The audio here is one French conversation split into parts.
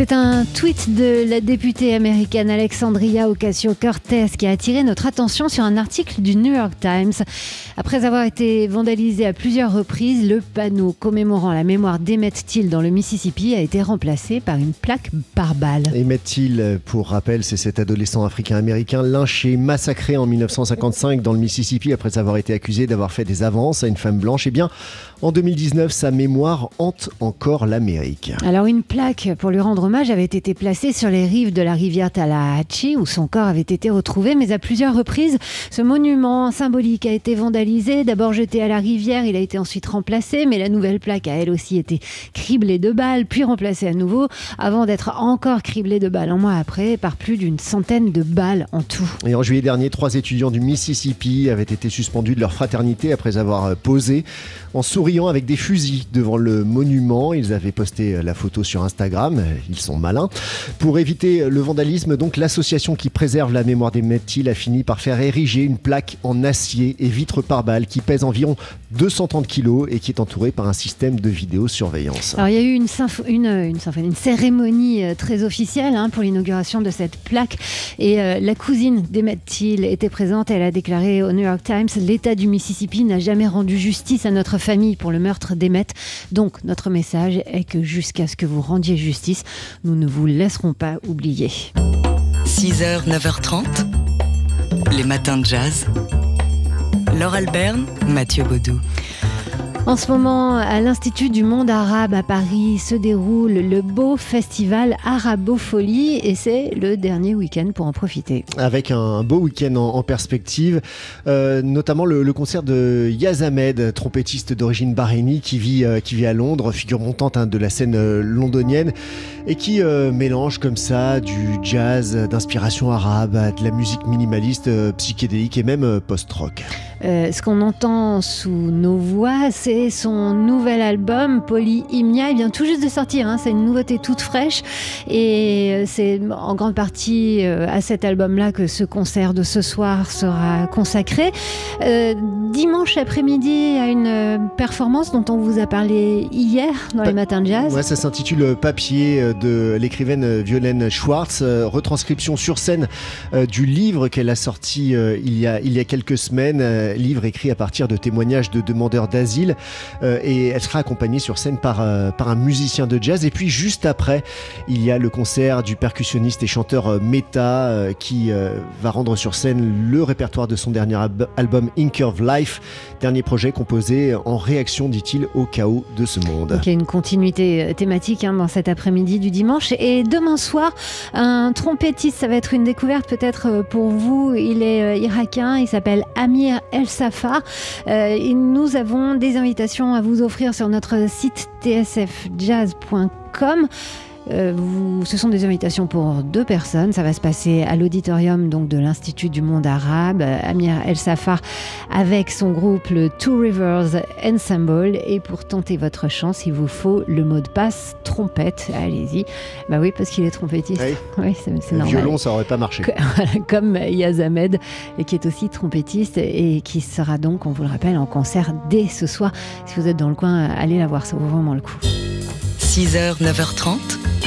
C'est un tweet de la députée américaine Alexandria Ocasio-Cortez qui a attiré notre attention sur un article du New York Times. Après avoir été vandalisé à plusieurs reprises, le panneau commémorant la mémoire d'Emmett Till dans le Mississippi a été remplacé par une plaque par balle. Emmett Till, pour rappel, c'est cet adolescent africain-américain lynché, massacré en 1955 dans le Mississippi après avoir été accusé d'avoir fait des avances à une femme blanche. Eh bien, en 2019, sa mémoire hante encore l'Amérique. Alors une plaque pour lui rendre hommage avait été placée sur les rives de la rivière Tallahatchie où son corps avait été retrouvé, mais à plusieurs reprises, ce monument symbolique a été vandalisé. D'abord jeté à la rivière, il a été ensuite remplacé, mais la nouvelle plaque a elle aussi été criblée de balles, puis remplacée à nouveau, avant d'être encore criblée de balles un mois après par plus d'une centaine de balles en tout. Et en juillet dernier, trois étudiants du Mississippi avaient été suspendus de leur fraternité après avoir posé en souriant avec des fusils devant le monument. Ils avaient posté la photo sur Instagram. Ils sont malins. Pour éviter le vandalisme, donc l'association qui préserve la mémoire des Mettil a fini par faire ériger une plaque en acier et vitre par balle qui pèse environ 230 kg et qui est entourée par un système de vidéosurveillance. Alors il y a eu une, une, une, cérémonie euh, très officielle hein, pour l'inauguration de cette plaque et euh, la cousine d'Emmett Till était présente. Elle a déclaré au New York Times l'État du Mississippi n'a jamais rendu justice à notre famille pour le meurtre d'Emmett. Donc notre message est que jusqu'à ce que vous rendiez justice, nous ne vous laisserons pas oublier. 6h, 9h30, les matins de jazz. Laure Alberne, Mathieu Baudou. En ce moment, à l'Institut du monde arabe à Paris se déroule le beau festival Arabofolie et c'est le dernier week-end pour en profiter. Avec un beau week-end en, perspective, euh, notamment le, concert de Yaz Ahmed, trompettiste d'origine bahreïnie qui vit, euh, qui vit à Londres, figure montante hein, de la scène euh, londonienne et qui mélange comme ça du jazz d'inspiration arabe, de la musique minimaliste, psychédélique et même post-rock. ce qu'on entend sous nos voix, c'est son nouvel album, Polyhymnia. Il vient tout juste de sortir, hein. c'est une nouveauté toute fraîche. Et euh, c'est en grande partie euh, à cet album-là que ce concert de ce soir sera consacré. Euh, dimanche après-midi, a une performance dont on vous a parlé hier dans les matins de jazz. Ouais, ça s'intitule Papier de l'écrivaine Violaine Schwartz, retranscription sur scène du livre qu'elle a sorti il, y a, il y a quelques semaines, livre écrit à partir de témoignages de demandeurs d'asile. Euh, et elle sera accompagnée sur scène par, euh, par un musicien de jazz. Et puis juste après, il y a le concert du percussionniste et chanteur euh, Meta qui va rendre sur scène le répertoire de son dernier album Incurve Life, dernier projet composé en réaction, dit-il, au chaos de ce monde. il y a une continuité thématique hein, dans cet après-midi du dimanche. Et demain soir, un trompettiste, ça va être une découverte peut-être pour vous. Il est irakien, il s'appelle Amir El Safar. et nous avons des à vous offrir sur notre site tsfjazz.com. Euh, ce sont des invitations pour deux personnes. Ça va se passer à l'auditorium donc de l'Institut du monde arabe. Amir El Safar avec son groupe le Two Rivers Ensemble. Et pour tenter votre chance, il vous faut le mot de passe trompette. Allez-y. Bah oui, parce qu'il est trompettiste. Oui, c'est normal. Violon, ça aurait pas marché. Comme Yaz Ahmed, qui est aussi trompettiste et qui sera donc, on vous le rappelle, en concert dès ce soir. Si vous êtes dans le coin, allez la voir, ça vaut vraiment le coup. 6h, 9h30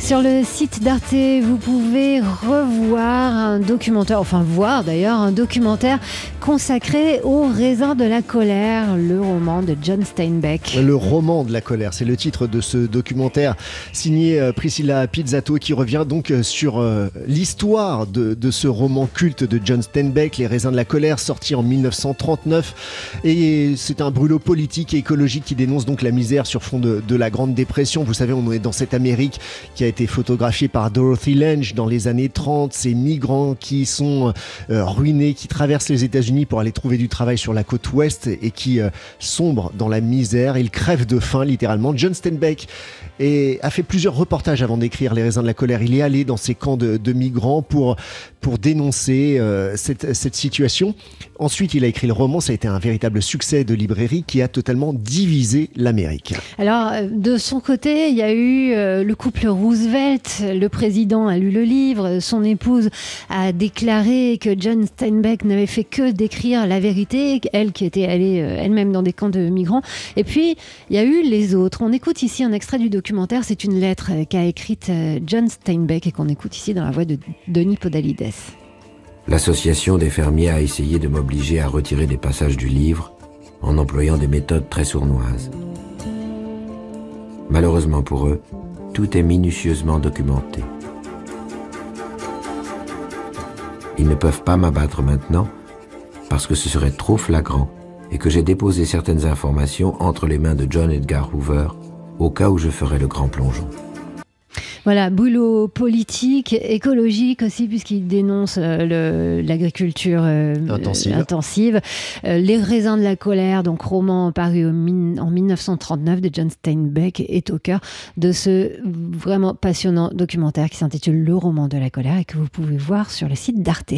Sur le site d'Arte, vous pouvez revoir un documentaire, enfin voir d'ailleurs un documentaire consacré au raisin de la colère, le roman de John Steinbeck. Le roman de la colère, c'est le titre de ce documentaire signé euh, Priscilla Pizzato qui revient donc euh, sur euh, l'histoire de, ce roman culte de John Steinbeck, Les raisins de la colère, sorti en 1939. Et c'est un brûlot politique et écologique qui dénonce donc la misère sur fond de, de la Grande Dépression. Vous savez, on est dans cette Amérique qui a été photographié par Dorothy Lange dans les années 30, ces migrants qui sont euh, ruinés, qui traversent les États-Unis pour aller trouver du travail sur la côte ouest et qui euh, sombrent dans la misère. Ils crèvent de faim littéralement. John Steinbeck et a fait plusieurs reportages avant d'écrire Les raisins de la colère. Il est allé dans ces camps de, migrants pour, pour dénoncer euh, cette, cette, situation. Ensuite, il a écrit le roman. Ça a été un véritable succès de librairie qui a totalement divisé l'Amérique. Alors, de son côté, il y a eu le couple Rousseau Le président, a lu le livre. Son épouse a déclaré que John Steinbeck n'avait fait que d'écrire la vérité, elle qui était allée euh, elle-même dans des camps de migrants. Et puis, il y a eu les autres. On écoute ici un extrait du documentaire. C'est une lettre euh, qu'a écrite John Steinbeck et qu'on écoute ici dans la voix de Denis Podalides. L'association des fermiers a essayé de m'obliger à retirer des passages du livre en employant des méthodes très sournoises. Malheureusement pour eux, tout est minutieusement documenté. Ils ne peuvent pas m'abattre maintenant parce que ce serait trop flagrant et que j'ai déposé certaines informations entre les mains de John Edgar Hoover au cas où je ferais le grand plongeon. Voilà, boulot politique, écologique aussi, puisqu'il dénonce euh, l'agriculture euh, intensive. Euh, les raisins de la colère, donc roman paru en 1939 de John Steinbeck, est au cœur de ce vraiment passionnant documentaire qui s'intitule Le roman de la colère et que vous pouvez voir sur le site d'Arte.